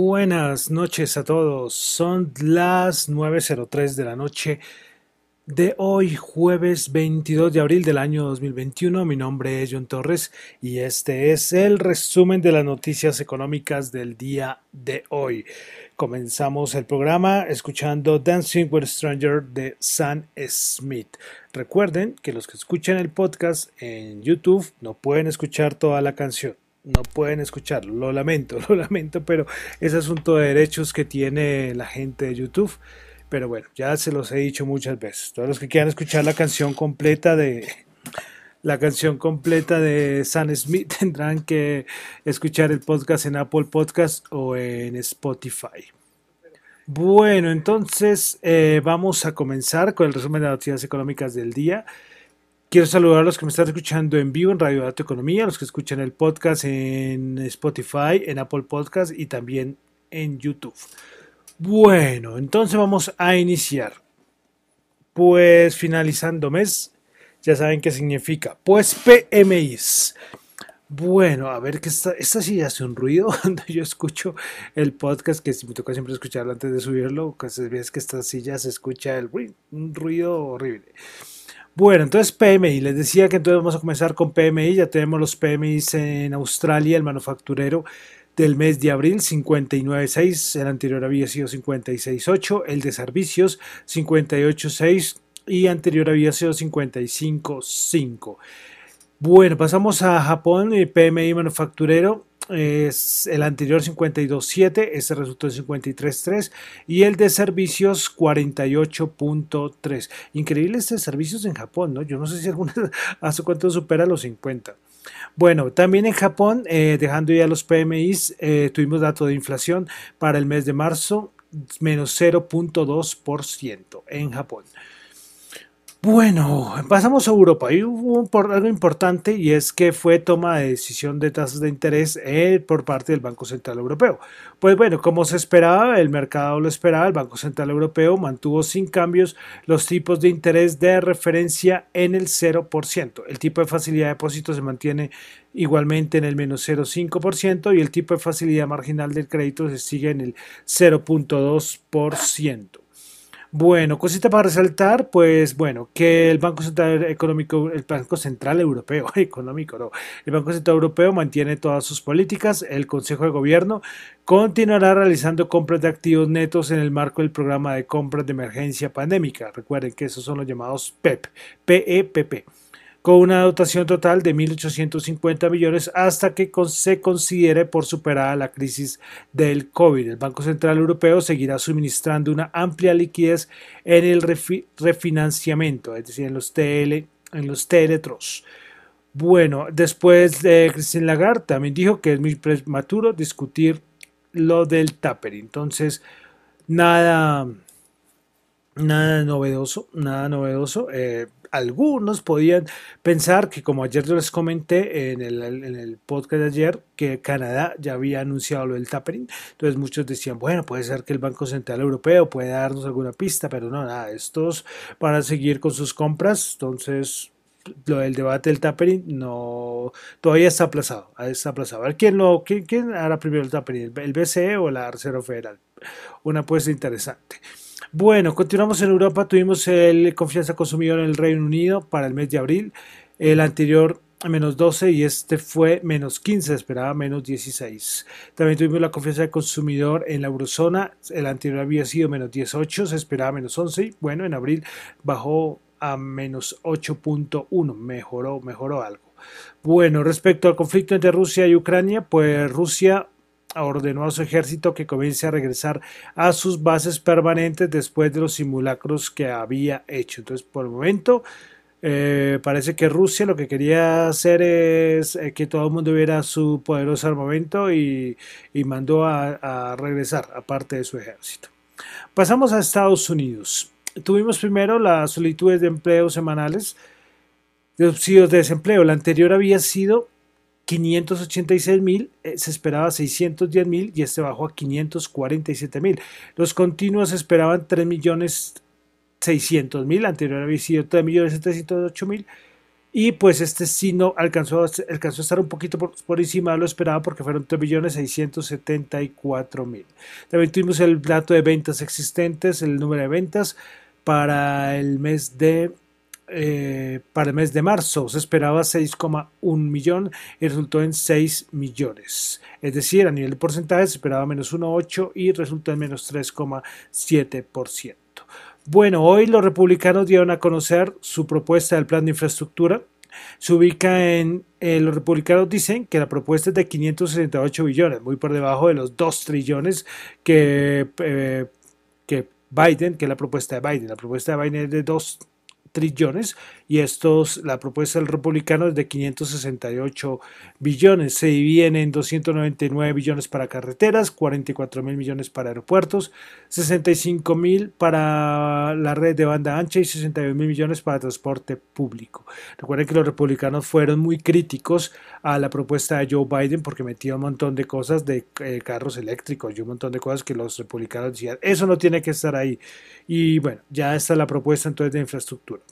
Buenas noches a todos. Son las 9.03 de la noche de hoy, jueves 22 de abril del año 2021. Mi nombre es John Torres y este es el resumen de las noticias económicas del día de hoy. Comenzamos el programa escuchando Dancing with Stranger de Sam Smith. Recuerden que los que escuchan el podcast en YouTube no pueden escuchar toda la canción no pueden escucharlo. Lo lamento, lo lamento, pero es asunto de derechos que tiene la gente de YouTube. Pero bueno, ya se los he dicho muchas veces. Todos los que quieran escuchar la canción completa de la canción completa de Sam Smith tendrán que escuchar el podcast en Apple Podcast o en Spotify. Bueno, entonces eh, vamos a comenzar con el resumen de las noticias económicas del día. Quiero saludar a los que me están escuchando en vivo en Radio Dato Economía, a los que escuchan el podcast en Spotify, en Apple Podcast y también en YouTube. Bueno, entonces vamos a iniciar. Pues finalizando mes, ya saben qué significa. Pues PMIs. Bueno, a ver que esta, esta sí hace un ruido cuando yo escucho el podcast, que me toca siempre escucharlo antes de subirlo, que ves que esta silla se escucha el, un ruido horrible. Bueno, entonces PMI, les decía que entonces vamos a comenzar con PMI, ya tenemos los PMIs en Australia, el manufacturero del mes de abril 59.6, el anterior había sido 56.8, el de servicios 58.6 y anterior había sido 55.5. Bueno, pasamos a Japón, el PMI manufacturero es el anterior 52.7, este resultó en 53.3 y el de servicios 48.3. Increíble este de servicios en Japón, ¿no? Yo no sé si alguna hace cuánto supera los 50. Bueno, también en Japón, eh, dejando ya los PMIs, eh, tuvimos dato de inflación para el mes de marzo, menos 0.2% en Japón. Bueno, pasamos a Europa. Y hubo por algo importante y es que fue toma de decisión de tasas de interés eh, por parte del Banco Central Europeo. Pues bueno, como se esperaba, el mercado lo esperaba, el Banco Central Europeo mantuvo sin cambios los tipos de interés de referencia en el 0%. El tipo de facilidad de depósito se mantiene igualmente en el menos 0,5% y el tipo de facilidad marginal del crédito se sigue en el 0.2%. Bueno, cosita para resaltar, pues bueno, que el Banco Central Económico, el Banco Central Europeo, económico no, el Banco Central Europeo mantiene todas sus políticas, el Consejo de Gobierno continuará realizando compras de activos netos en el marco del programa de compras de emergencia pandémica. Recuerden que esos son los llamados PEP, PEPP con una dotación total de 1.850 millones hasta que se considere por superada la crisis del COVID. El Banco Central Europeo seguirá suministrando una amplia liquidez en el refinanciamiento, es decir, en los TL, en los teletros. Bueno, después de Christine Lagarde también dijo que es muy prematuro discutir lo del tapering. Entonces, nada, nada novedoso, nada novedoso. Eh, algunos podían pensar que, como ayer yo les comenté en el, en el, podcast de ayer, que Canadá ya había anunciado lo del tapering. Entonces muchos decían, bueno, puede ser que el Banco Central Europeo puede darnos alguna pista, pero no, nada, estos para seguir con sus compras. Entonces lo del debate del tapering no todavía está aplazado, está aplazado. A ver quién lo quién, quién hará primero el tapering, el BCE o la Reserva Federal. Una apuesta interesante. Bueno, continuamos en Europa. Tuvimos el confianza consumidor en el Reino Unido para el mes de abril. El anterior menos 12 y este fue menos 15, esperaba menos 16. También tuvimos la confianza del consumidor en la eurozona, el anterior había sido menos 18, se esperaba menos 11 y bueno, en abril bajó a menos 8.1, mejoró, mejoró algo. Bueno, respecto al conflicto entre Rusia y Ucrania, pues Rusia ordenó a su ejército que comience a regresar a sus bases permanentes después de los simulacros que había hecho. Entonces, por el momento, eh, parece que Rusia lo que quería hacer es eh, que todo el mundo viera su poderoso armamento y, mandó a, regresar a parte de su ejército. Pasamos a Estados Unidos. Tuvimos primero las solicitudes de empleo semanales de subsidios de desempleo. La anterior había sido 586 mil, eh, se esperaba 610 mil y este bajó a 547 mil. Los continuos esperaban 3 millones 600 mil, anterior había sido 3 millones 708 mil. Y pues este sí no alcanzó, alcanzó a estar un poquito por, por encima de lo esperado porque fueron 3 millones 674 mil. También tuvimos el dato de ventas existentes, el número de ventas para el mes de eh, para el mes de marzo. Se esperaba 6,1 millón y resultó en 6 millones. Es decir, a nivel de porcentaje se esperaba menos 1,8 y resultó en menos 3,7%. Bueno, hoy los republicanos dieron a conocer su propuesta del plan de infraestructura. Se ubica en, eh, los republicanos dicen que la propuesta es de 568 billones, muy por debajo de los 2 trillones que, eh, que Biden, que es la propuesta de Biden. La propuesta de Biden es de 2 trillones y estos, la propuesta del republicano es de 568 billones. Se dividen en 299 billones para carreteras, 44 mil millones para aeropuertos, 65 mil para la red de banda ancha y 61 mil millones para transporte público. Recuerden que los republicanos fueron muy críticos a la propuesta de Joe Biden porque metía un montón de cosas de eh, carros eléctricos y un montón de cosas que los republicanos decían, eso no tiene que estar ahí. Y bueno, ya está la propuesta entonces de infraestructura.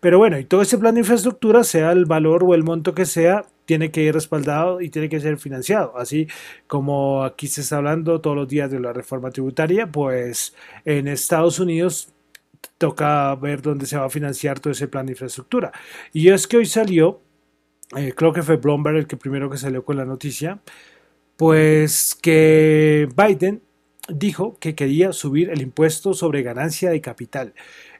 Pero bueno, y todo ese plan de infraestructura, sea el valor o el monto que sea, tiene que ir respaldado y tiene que ser financiado. Así como aquí se está hablando todos los días de la reforma tributaria, pues en Estados Unidos toca ver dónde se va a financiar todo ese plan de infraestructura. Y es que hoy salió, eh, creo que fue Bloomberg el que primero que salió con la noticia, pues que Biden dijo que quería subir el impuesto sobre ganancia de capital.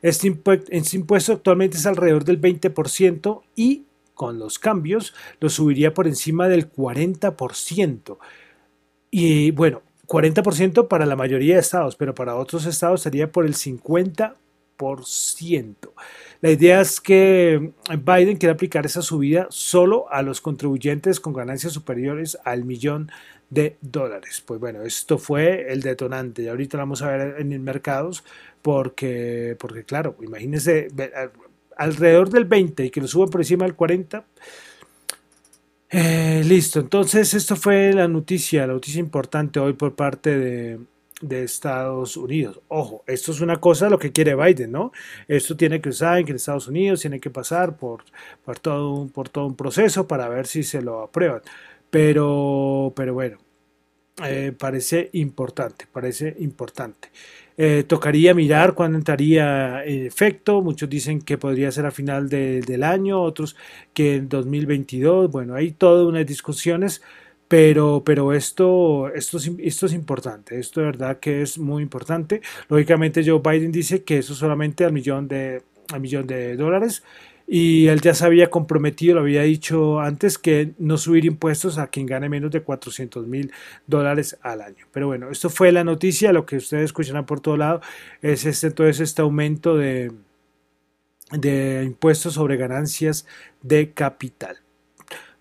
Este, impuesto actualmente es alrededor del 20% y con los cambios lo subiría por encima del 40%. Y bueno, 40% para la mayoría de estados, pero para otros estados sería por el 50%. La idea es que Biden quiere aplicar esa subida solo a los contribuyentes con ganancias superiores al millón de dólares. Pues bueno, esto fue el detonante y ahorita lo vamos a ver en mercados porque, porque claro, imagínense, alrededor del 20 y que lo suban por encima del 40. Eh, listo, entonces esto fue la noticia, la noticia importante hoy por parte de, Estados Unidos. Ojo, esto es una cosa lo que quiere Biden, ¿no? Esto tiene que saben que en Estados Unidos tiene que pasar por, por, todo, un, por todo un proceso para ver si se lo aprueban. Pero, pero bueno, eh, parece importante, parece importante. Eh, tocaría mirar cuándo entraría en efecto. Muchos dicen que podría ser a final del año, otros que en 2022. Bueno, hay todas unas discusiones, pero, pero esto, esto, es, esto es importante. Esto de verdad que es muy importante. Lógicamente, Joe Biden dice que eso solamente al millón de, al millón de dólares y él ya se había comprometido, lo había dicho antes, que no subir impuestos a quien gane menos de 400 mil dólares al año. Pero bueno, esto fue la noticia, lo que ustedes escucharán por todo lado es este, entonces este aumento de, de impuestos sobre ganancias de capital.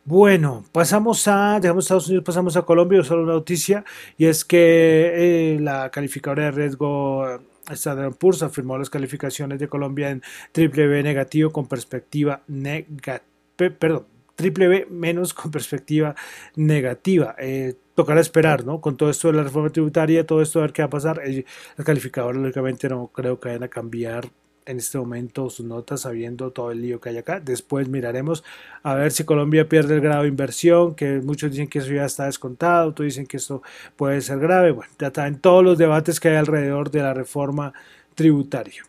Bueno, pasamos a, dejamos Estados Unidos, pasamos a Colombia, solo una noticia, y es que eh, la calificadora de riesgo Standard Poor's afirmó las calificaciones de Colombia en triple B negativo con perspectiva negativa, perdón, triple B menos con perspectiva negativa. Eh, tocará esperar, ¿no? Con todo esto de la reforma tributaria, todo esto a ver qué va a pasar. El calificador, lógicamente, no creo que vayan a cambiar en este momento sus notas sabiendo todo el lío que hay acá. Después miraremos a ver si Colombia pierde el grado de inversión, que muchos dicen que eso ya está descontado, otros dicen que esto puede ser grave. Bueno, ya está en todos los debates que hay alrededor de la reforma tributaria.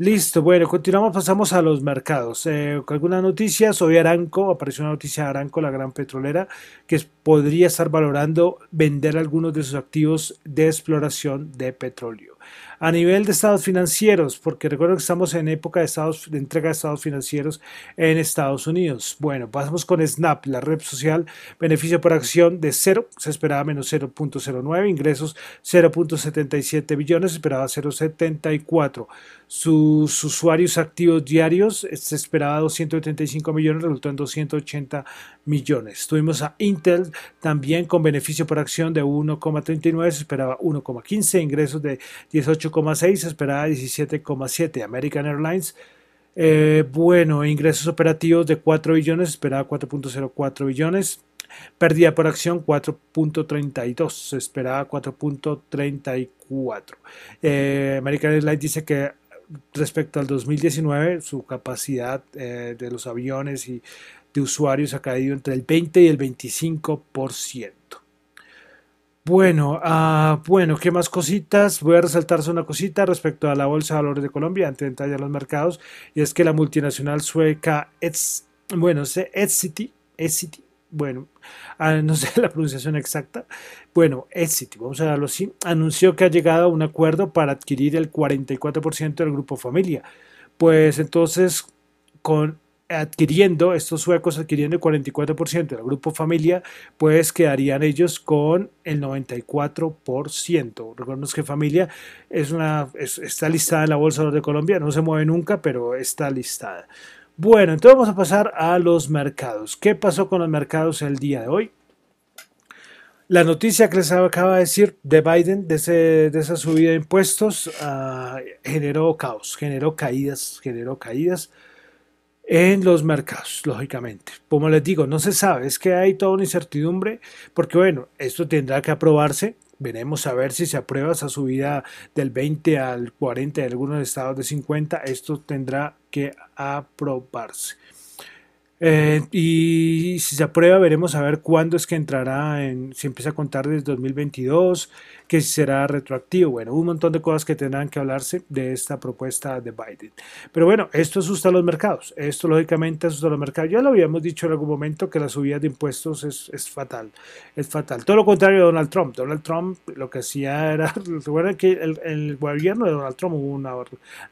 Listo, bueno, continuamos, pasamos a los mercados. Eh, algunas noticias, hoy Aranco, apareció una noticia de Aranco, la gran petrolera, que podría estar valorando vender algunos de sus activos de exploración de petróleo a nivel de estados financieros, porque recuerdo que estamos en época de, estados, de entrega de estados financieros en Estados Unidos. Bueno, pasamos con Snap, la red social, beneficio por acción de cero, se esperaba menos 0.09, ingresos 0.77 billones, se esperaba 0.74. Sus usuarios activos diarios se esperaba 235 millones, resultó en 280 millones. Tuvimos a Intel también con beneficio por acción de 1,39, se esperaba 1,15, ingresos de 18,6, se esperaba 17,7. American Airlines, eh, bueno, ingresos operativos de 4 billones, se esperaba 4.04 billones. Pérdida por acción 4.32, se esperaba 4.34. Eh, American Airlines dice que respecto al 2019 su capacidad eh, de los aviones y de usuarios ha caído entre el 20 y el 25%. Bueno, uh, bueno, ¿qué más cositas? Voy a resaltarse una cosita respecto a la Bolsa de Valores de Colombia antes de entrar a los mercados, y es que la multinacional sueca, Eds, bueno, Edsity, Edsity, bueno, no sé la pronunciación exacta, bueno, Edsity, vamos a darlo así, anunció que ha llegado a un acuerdo para adquirir el 44% del grupo Familia. Pues entonces, con adquiriendo, estos suecos adquiriendo el 44% del grupo familia, pues quedarían ellos con el 94%. Recuerden que familia es una, está listada en la Bolsa de Colombia, no se mueve nunca, pero está listada. Bueno, entonces vamos a pasar a los mercados. ¿Qué pasó con los mercados el día de hoy? La noticia que les acaba de decir de Biden, de, esa subida de impuestos, uh, generó caos, generó caídas, generó caídas en los mercados, lógicamente. Como les digo, no se sabe, es que hay toda una incertidumbre, porque bueno, esto tendrá que aprobarse. Veremos a ver si se aprueba esa subida del 20 al 40 de algunos estados de 50. Esto tendrá que aprobarse. Eh, y si se aprueba, veremos a ver cuándo es que entrará, en, si empieza a contar desde 2022, que será retroactivo. Bueno, un montón de cosas que tendrán que hablarse de esta propuesta de Biden. Pero bueno, esto asusta a los mercados. Esto lógicamente asusta a los mercados. Ya lo habíamos dicho en algún momento que la subida de impuestos es, es fatal. Es fatal. Todo lo contrario de Donald Trump. Donald Trump lo que hacía era, recuerden que el, el gobierno de Donald Trump hubo una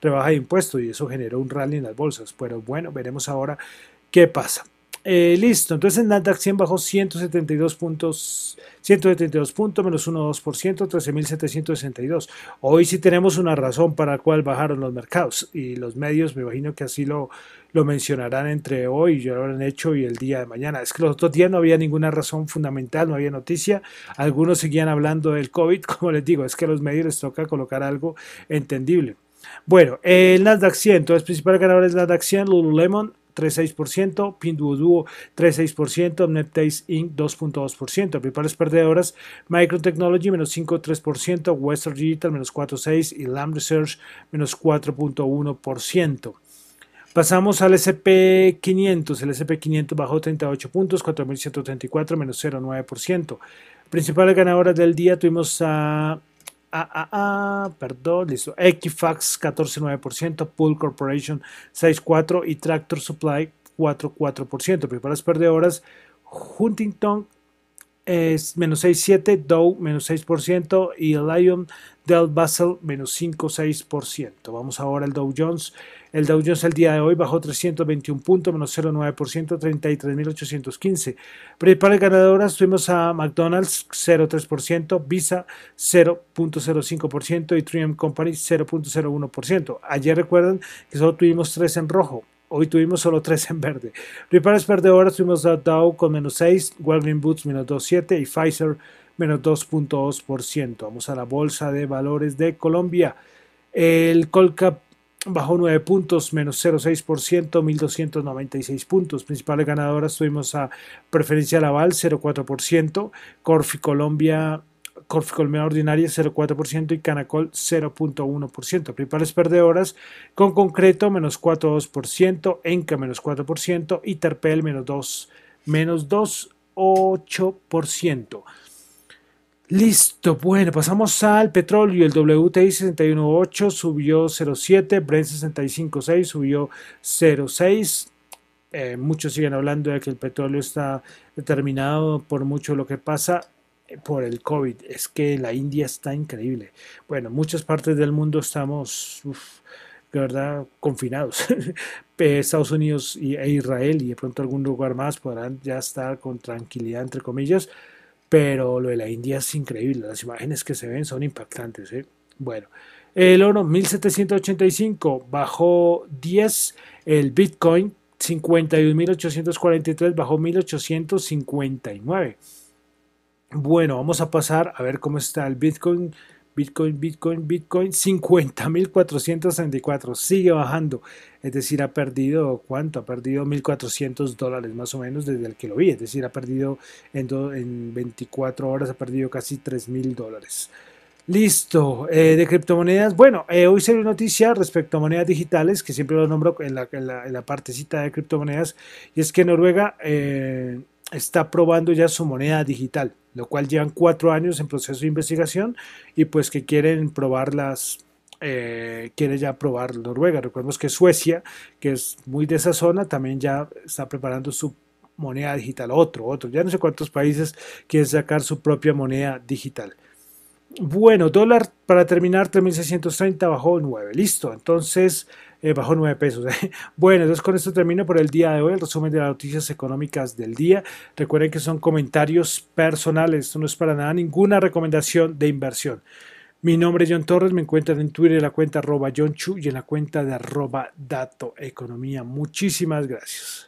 rebaja de impuestos y eso generó un rally en las bolsas. Pero bueno, veremos ahora ¿Qué pasa? Eh, listo, entonces el Nasdaq 100 bajó 172 puntos, 172 puntos, menos 1,2%, 13.762. Hoy sí tenemos una razón para la cual bajaron los mercados y los medios, me imagino que así lo, lo mencionarán entre hoy, y lo habrán hecho y el día de mañana. Es que los otros días no había ninguna razón fundamental, no había noticia. Algunos seguían hablando del COVID, como les digo, es que a los medios les toca colocar algo entendible. Bueno, el Nasdaq 100, los principales ganadores del Nasdaq 100, Lululemon 3,6%, Pinduoduo 3,6%, NetTaste Inc. 2,2%. Principales perdedoras, Micron Technology menos 5,3%, Western Digital menos 4,6% y Lam Research menos 4,1%. Pasamos al SP500. El SP500 bajó 38 puntos, 4.134 menos 0,9%. Principales ganadoras del día tuvimos a Ah, ah, ah, perdón, listo. Equifax 14,9%, Pool Corporation 6,4% y Tractor Supply 4,4%. Principales perdedoras, Huntington es menos 6,7%, Dow menos 6% y Lion del Basel menos 5,6%. Vamos ahora al Dow Jones. El Dow Jones el día de hoy bajó 321 puntos, menos 0,9%, 33.815. Principales ganadoras tuvimos a McDonald's 0,3%, Visa 0,05% y Triumph Company 0,01%. Ayer recuerdan que solo tuvimos tres en rojo. Hoy tuvimos solo tres en verde. Principales perdedoras tuvimos a Dow con menos 6, Walgreens Boots menos 2,7 y Pfizer menos 2.2%. Vamos a la Bolsa de Valores de Colombia. El Colcap bajó 9 puntos, menos 0,6%, 1.296 puntos. Principales ganadoras tuvimos a Preferencia Laval, 0,4%, Corfi Colombia, Corfi Colombia Ordinaria, 0,4% y Canacol, 0,1%. Principales perdedoras con concreto, menos 4,2%, Enca, menos 4% y Terpel, menos 2, menos 2,8%. Listo, bueno, pasamos al petróleo. El WTI 61.8 subió 0.7, Brent 65.6 subió 0.6. Eh, muchos siguen hablando de que el petróleo está determinado por mucho lo que pasa por el COVID. Es que la India está increíble. Bueno, muchas partes del mundo estamos, de verdad, confinados. Estados Unidos e Israel y de pronto algún lugar más podrán ya estar con tranquilidad, entre comillas pero lo de la India es increíble, las imágenes que se ven son impactantes. ¿eh? Bueno, el oro 1785 bajó 10, el Bitcoin 51.843 bajó 1.859. Bueno, vamos a pasar a ver cómo está el Bitcoin Bitcoin, Bitcoin, Bitcoin, 50.464, sigue bajando, es decir, ha perdido, ¿cuánto? Ha perdido 1.400 dólares más o menos desde el que lo vi, es decir, ha perdido en, en 24 horas, ha perdido casi 3.000 dólares. Listo, eh, de criptomonedas. Bueno, eh, hoy salió noticia respecto a monedas digitales, que siempre lo nombro en la, en la, en la partecita de criptomonedas, y es que Noruega eh, está probando ya su moneda digital lo cual llevan cuatro años en proceso de investigación y pues que quieren probarlas, eh, quiere ya probar Noruega. Recordemos que Suecia, que es muy de esa zona, también ya está preparando su moneda digital. Otro, otro, ya no sé cuántos países quieren sacar su propia moneda digital. Bueno, dólar para terminar 3.630 bajó 9. Listo, entonces eh, bajó 9 pesos. Bueno, entonces con esto termino por el día de hoy el resumen de las noticias económicas del día. Recuerden que son comentarios personales, esto no es para nada ninguna recomendación de inversión. Mi nombre es John Torres, me encuentran en Twitter en la cuenta arroba John y en la cuenta de arroba Dato Economía. Muchísimas gracias.